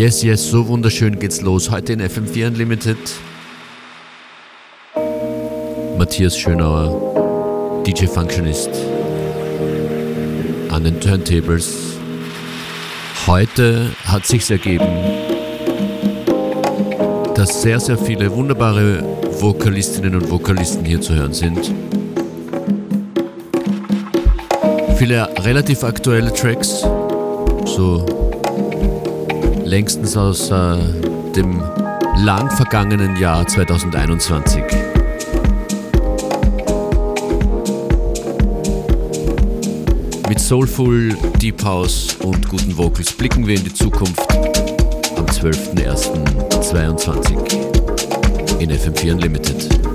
Yes, yes, so wunderschön geht's los. Heute in FM4 Unlimited. Matthias Schönauer, DJ Functionist. An den Turntables. Heute hat sich's ergeben, dass sehr, sehr viele wunderbare Vokalistinnen und Vokalisten hier zu hören sind. Viele relativ aktuelle Tracks, so längstens aus äh, dem lang vergangenen Jahr 2021. Mit Soulful, Deep House und guten Vocals blicken wir in die Zukunft am 12.01.2022 in FM4 Unlimited.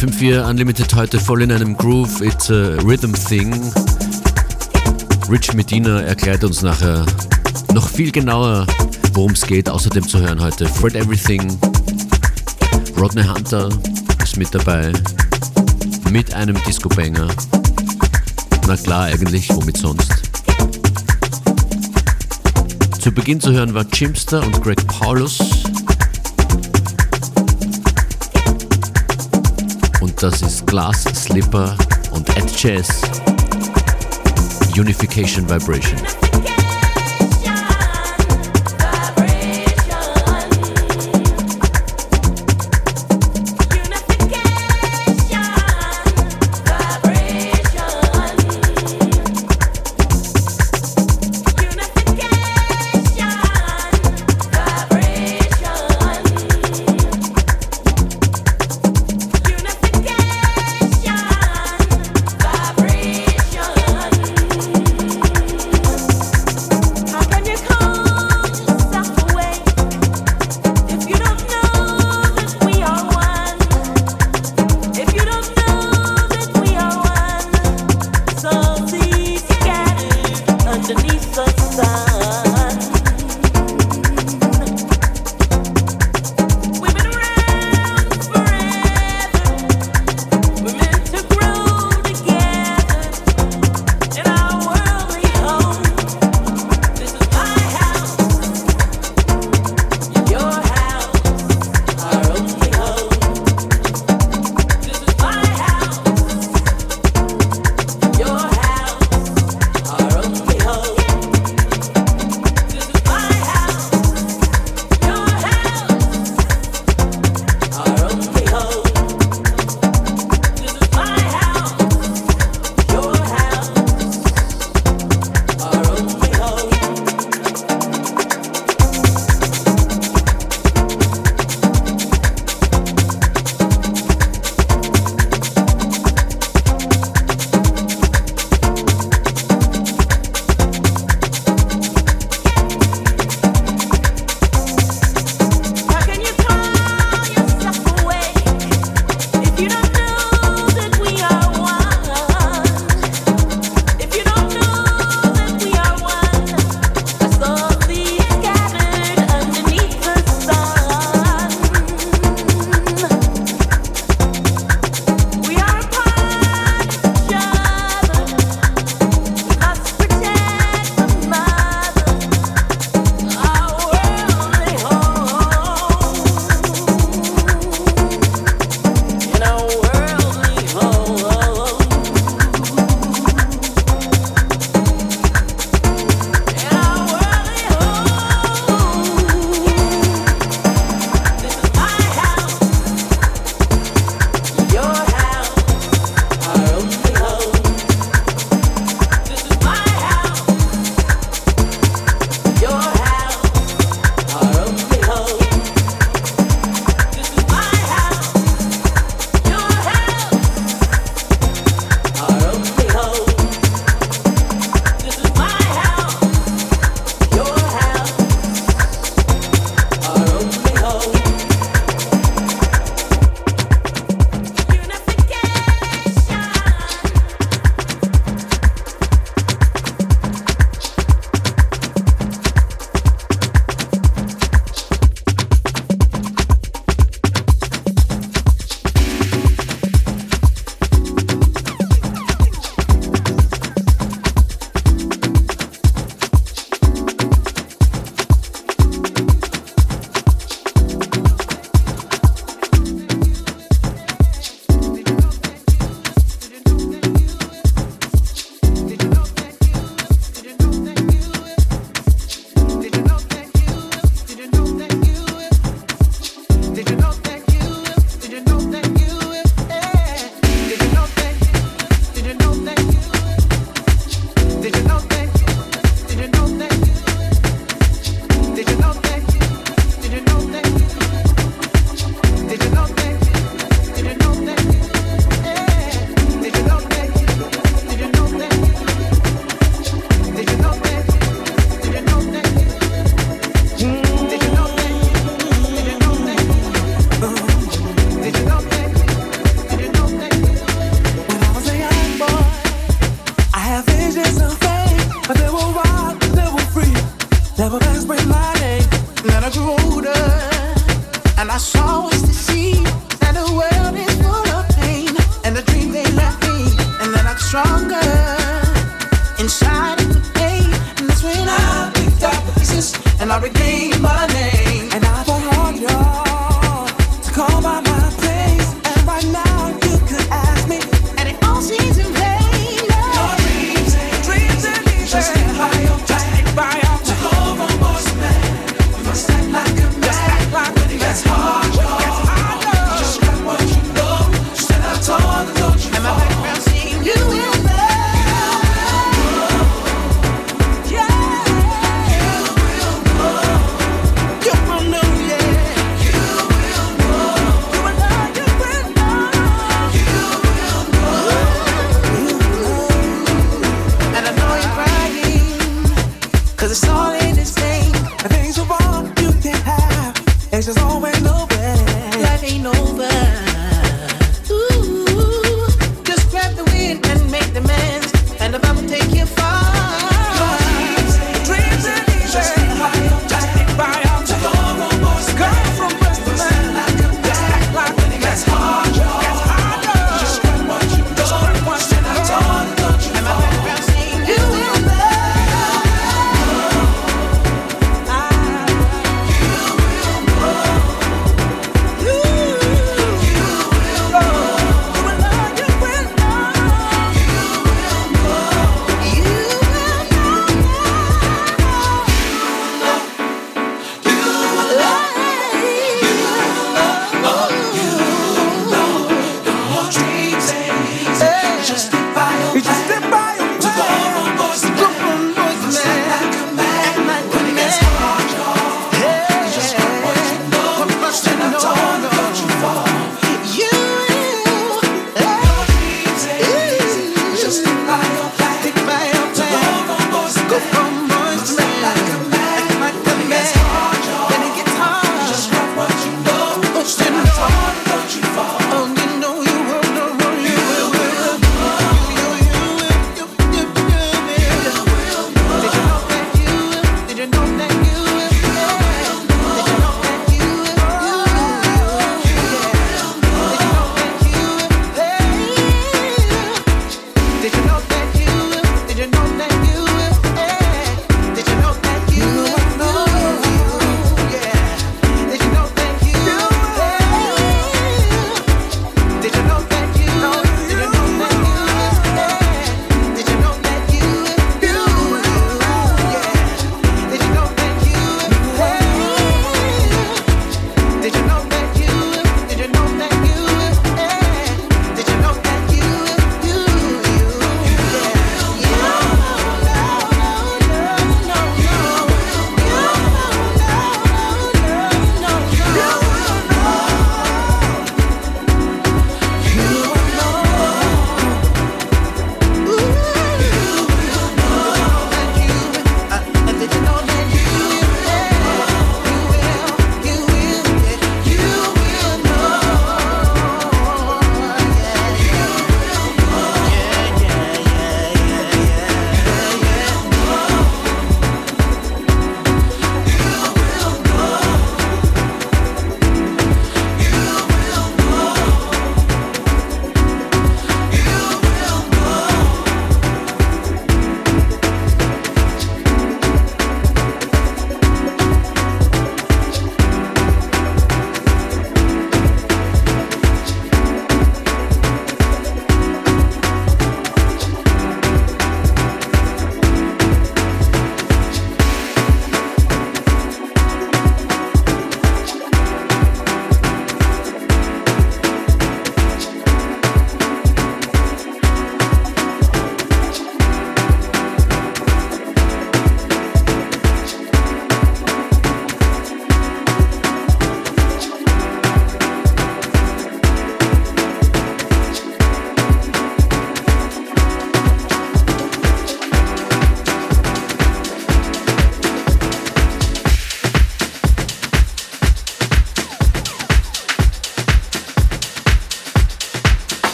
FM4 Unlimited heute voll in einem Groove, it's a rhythm thing. Rich Medina erklärt uns nachher noch viel genauer, worum es geht. Außerdem zu hören heute Fred Everything, Rodney Hunter ist mit dabei, mit einem Disco-Banger. Na klar, eigentlich, womit sonst? Zu Beginn zu hören war Chimster und Greg Paulus. Das ist Glass Slipper und Ed Jazz. Unification Vibration.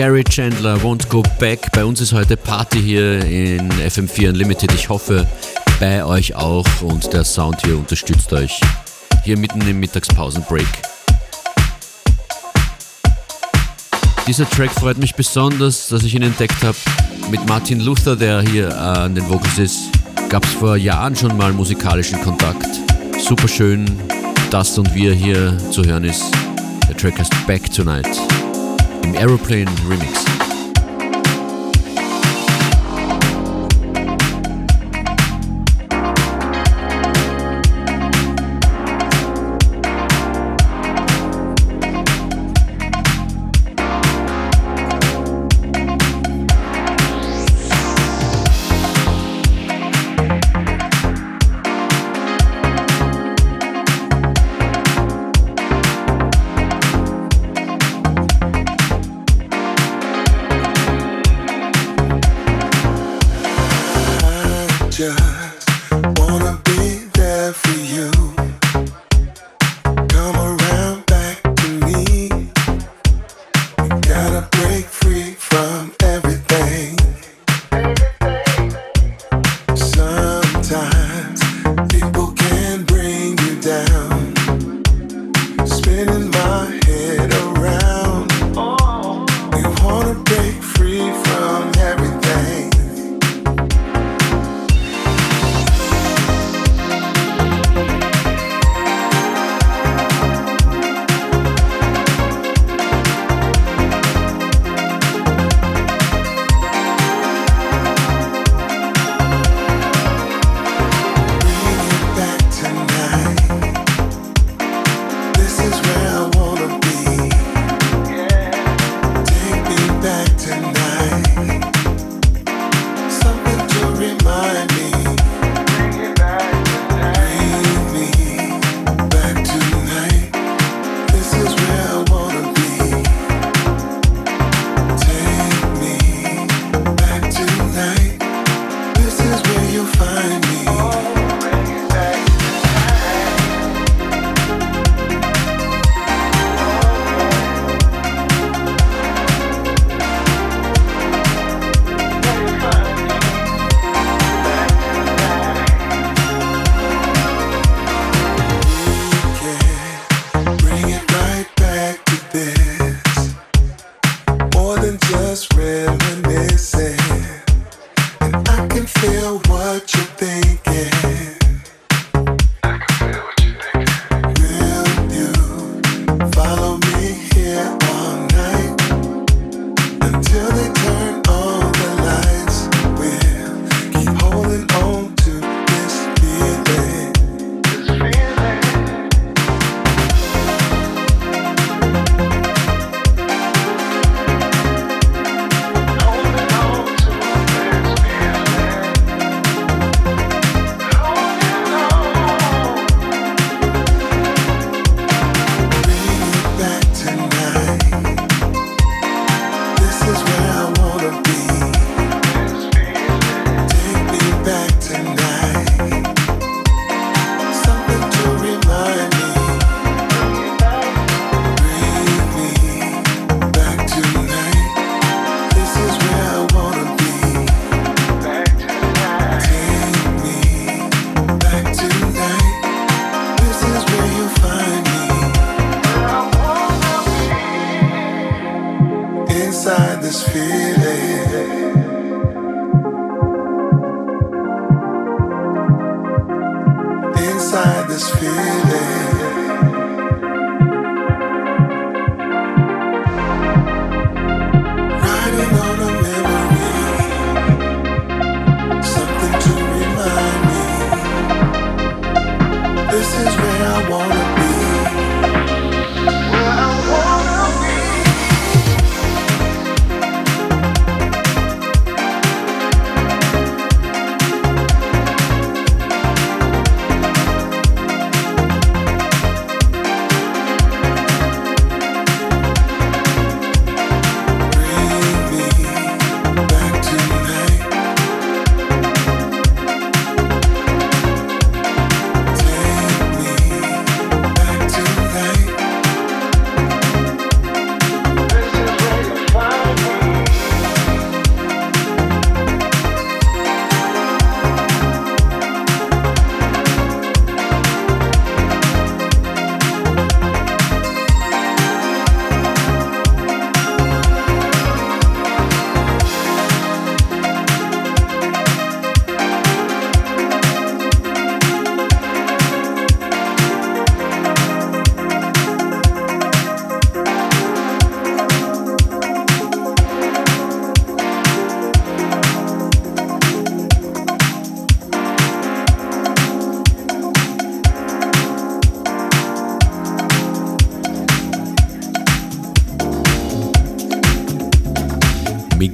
Carrie Chandler, Won't Go Back. Bei uns ist heute Party hier in FM4 Unlimited. Ich hoffe, bei euch auch und der Sound hier unterstützt euch. Hier mitten im Mittagspausenbreak. Dieser Track freut mich besonders, dass ich ihn entdeckt habe. Mit Martin Luther, der hier äh, an den Vocals ist, gab es vor Jahren schon mal musikalischen Kontakt. Super schön, dass und wie er hier zu hören ist. Track heißt Back Tonight im Aeroplane Remix.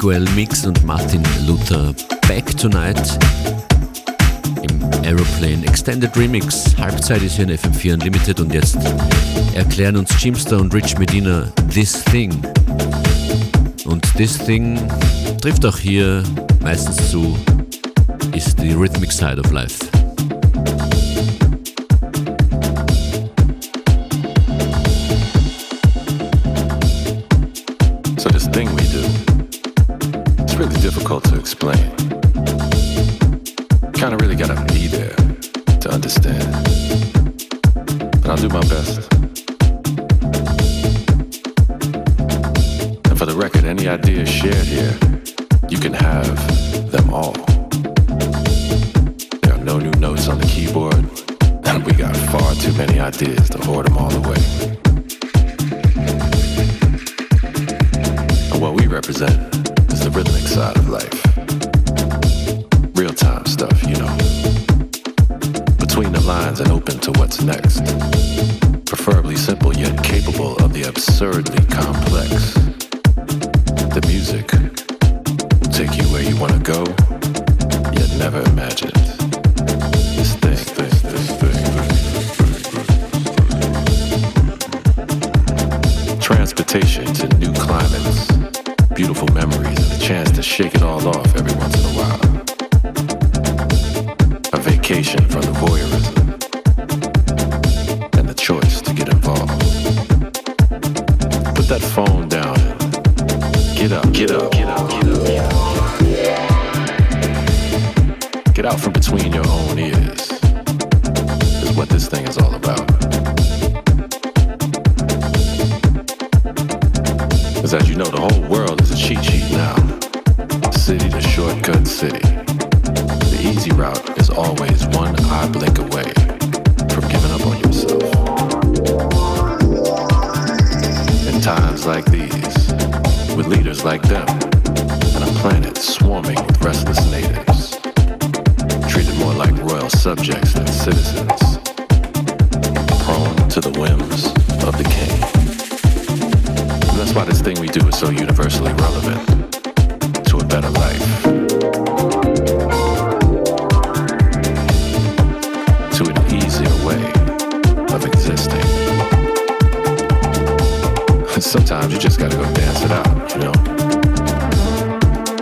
Miguel Mix und Martin Luther Back Tonight im Aeroplane Extended Remix. Halbzeit ist hier in FM4 Unlimited und jetzt erklären uns Jimster und Rich Medina This Thing. Und This Thing trifft auch hier meistens zu, ist die Rhythmic Side of Life. Record, any ideas shared here, you can have them all. There are no new notes on the keyboard, and we got far too many ideas to hoard them all away. And what we represent is the rhythmic side of life. Real time stuff, you know. Between the lines and open to what's next. Preferably simple yet capable of the absurdly complex. Go, than citizens, prone to the whims of the king. That's why this thing we do is so universally relevant to a better life. To an easier way of existing. Sometimes you just gotta go dance it out, you know?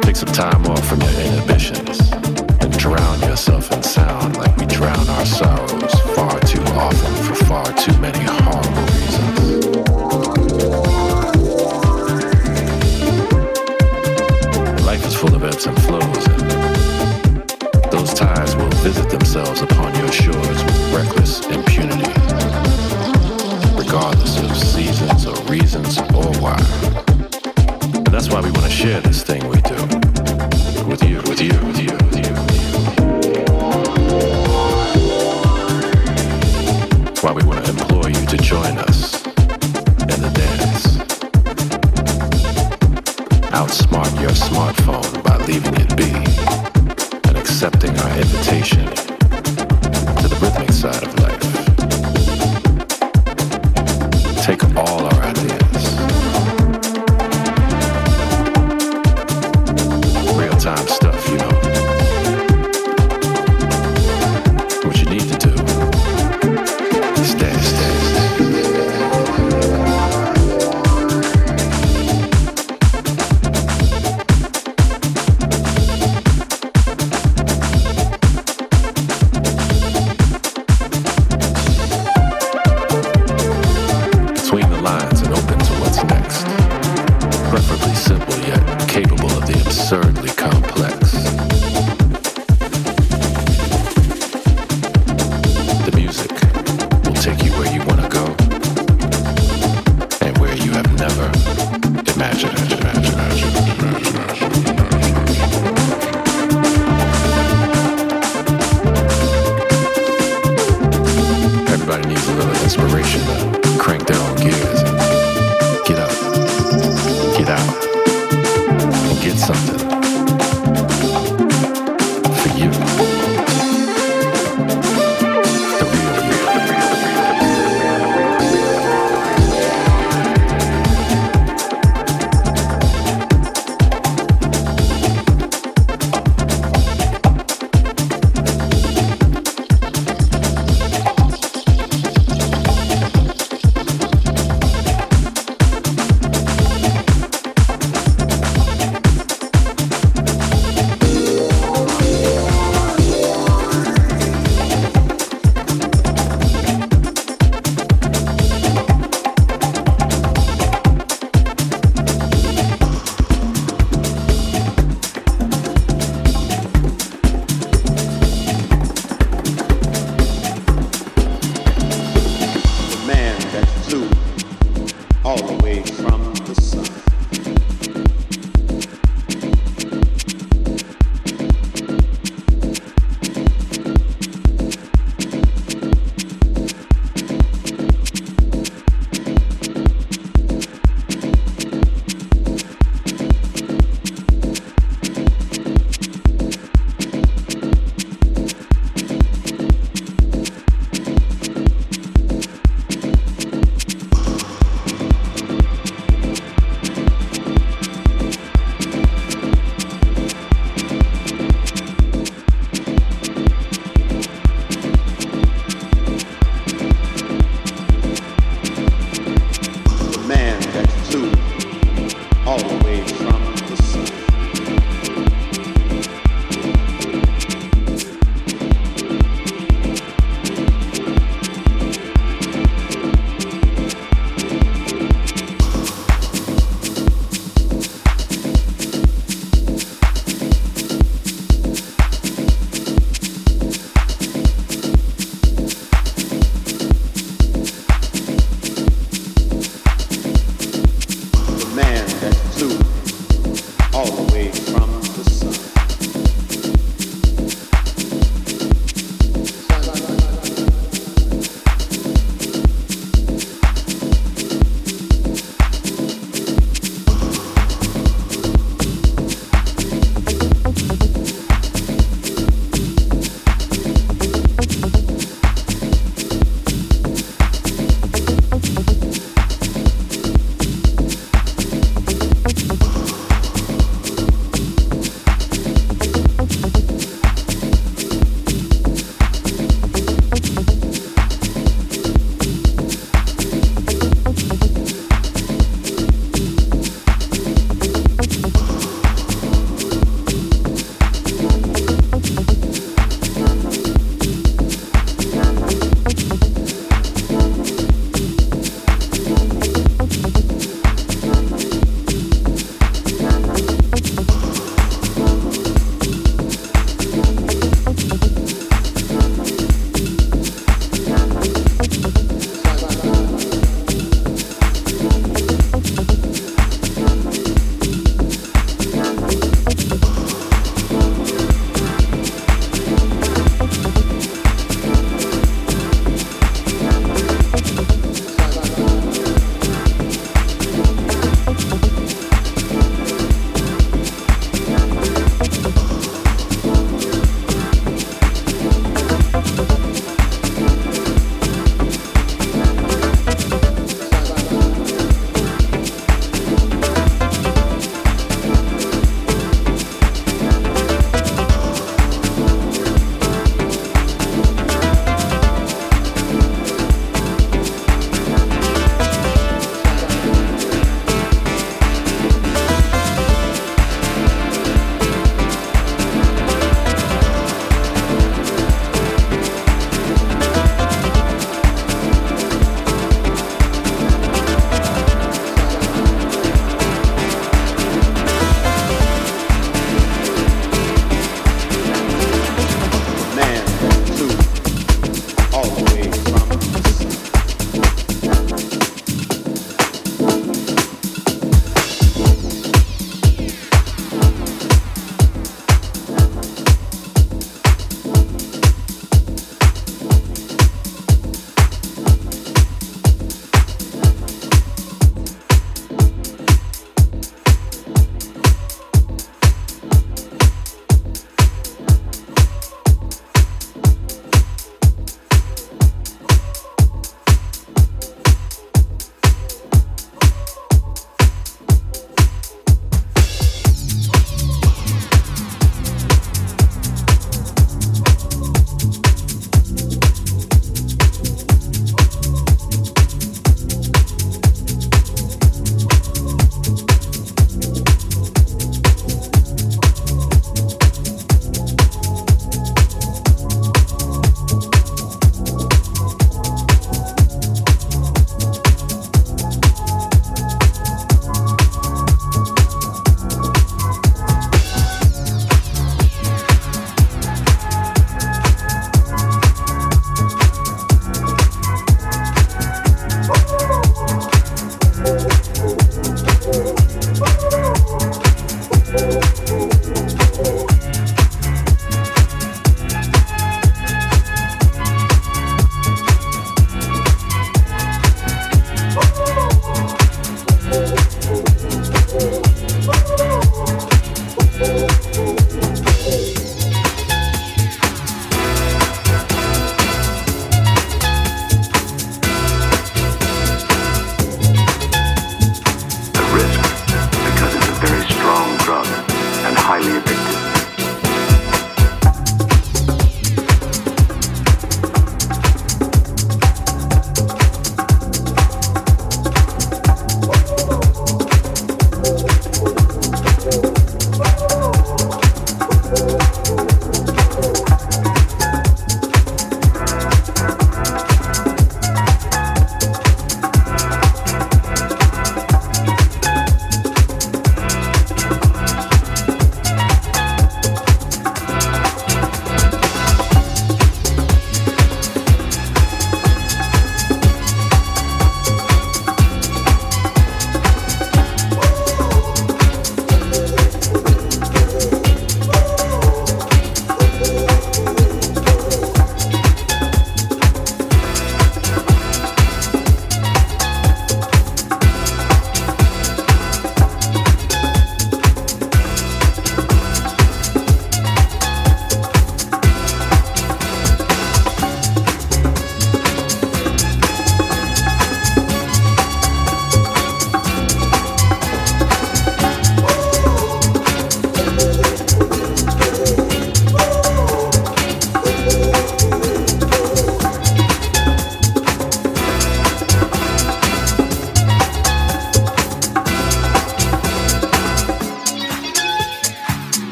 Take some time off from your inhibitions reasons. Life is full of eps and flows, those tides will visit themselves upon your shores with reckless impunity, regardless of seasons or reasons, or why. That's why we want to share this thing we do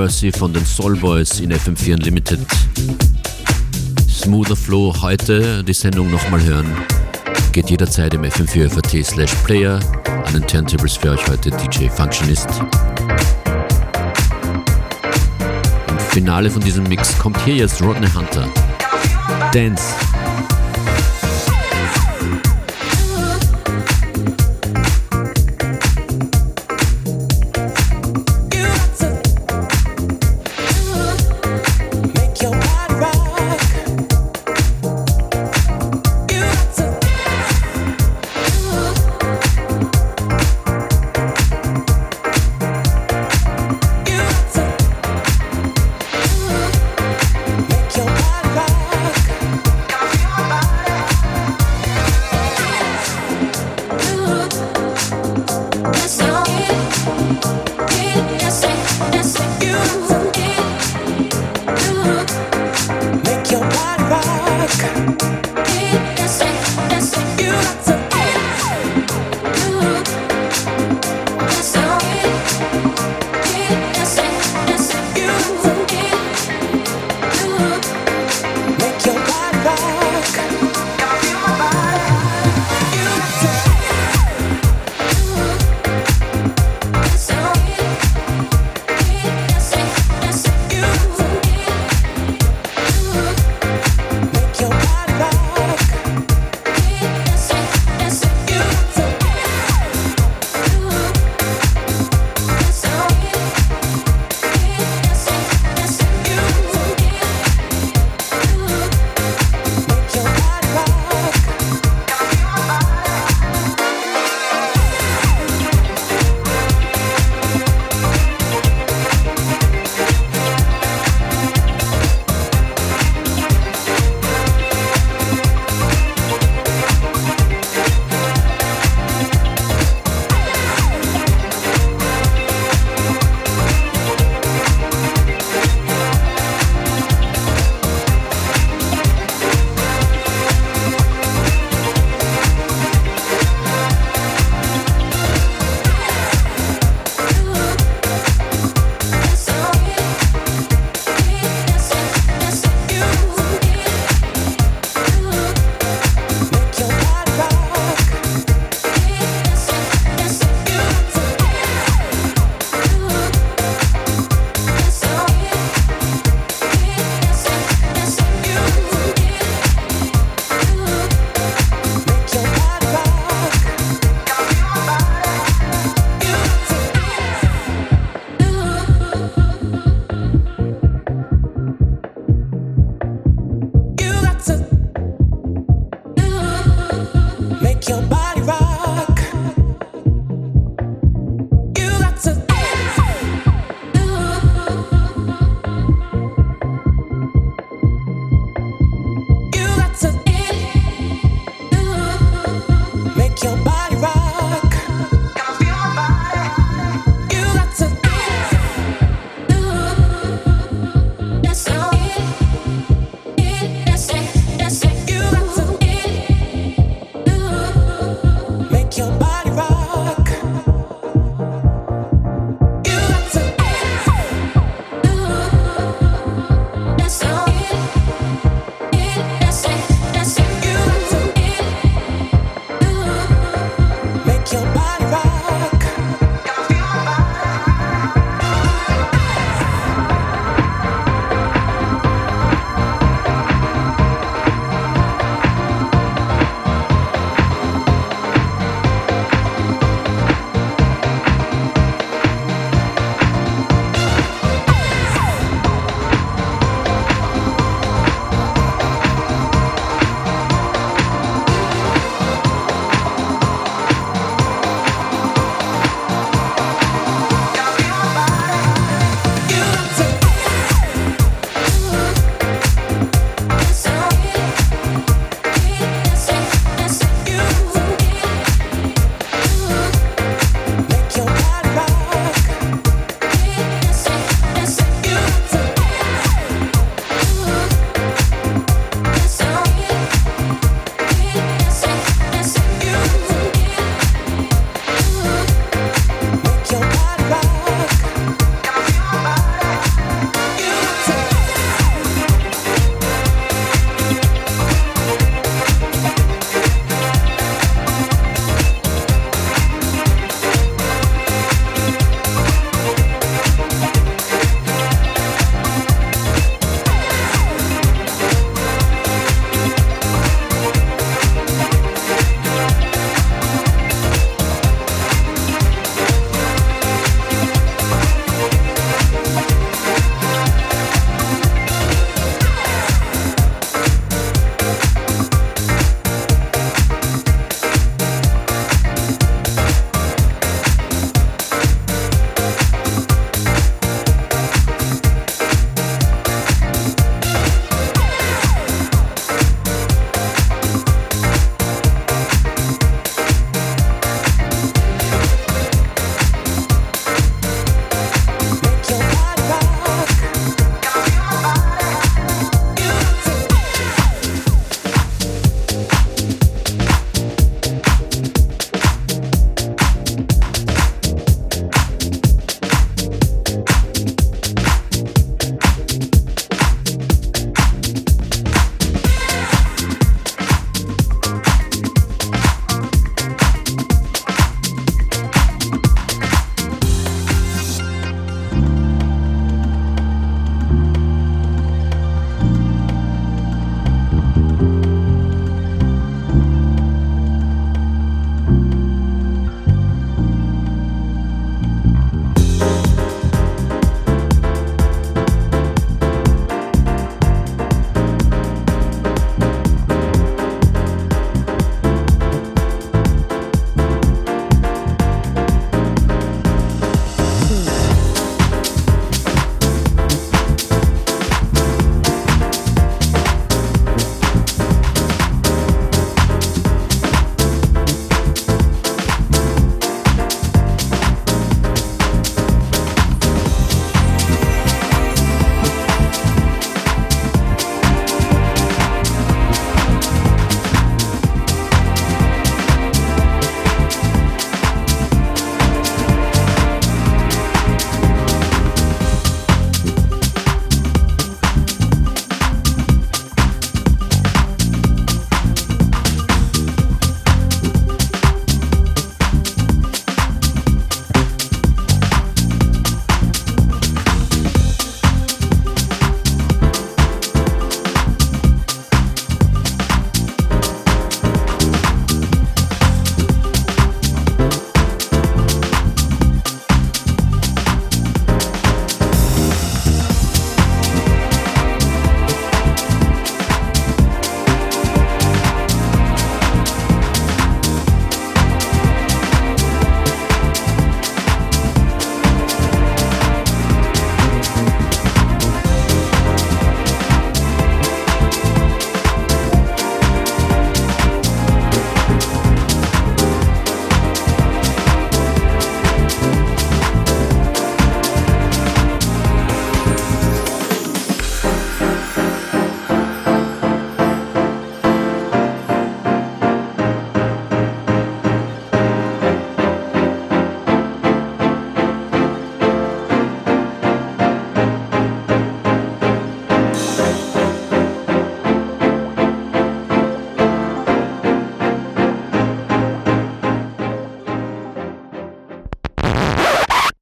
Controversy von den Soul Boys in FM4 Unlimited. Smoother Flow heute, die Sendung nochmal hören. Geht jederzeit im FM4 FAT slash Player. An den Turntables für euch heute DJ Functionist. Im Finale von diesem Mix kommt hier jetzt Rodney Hunter. Dance.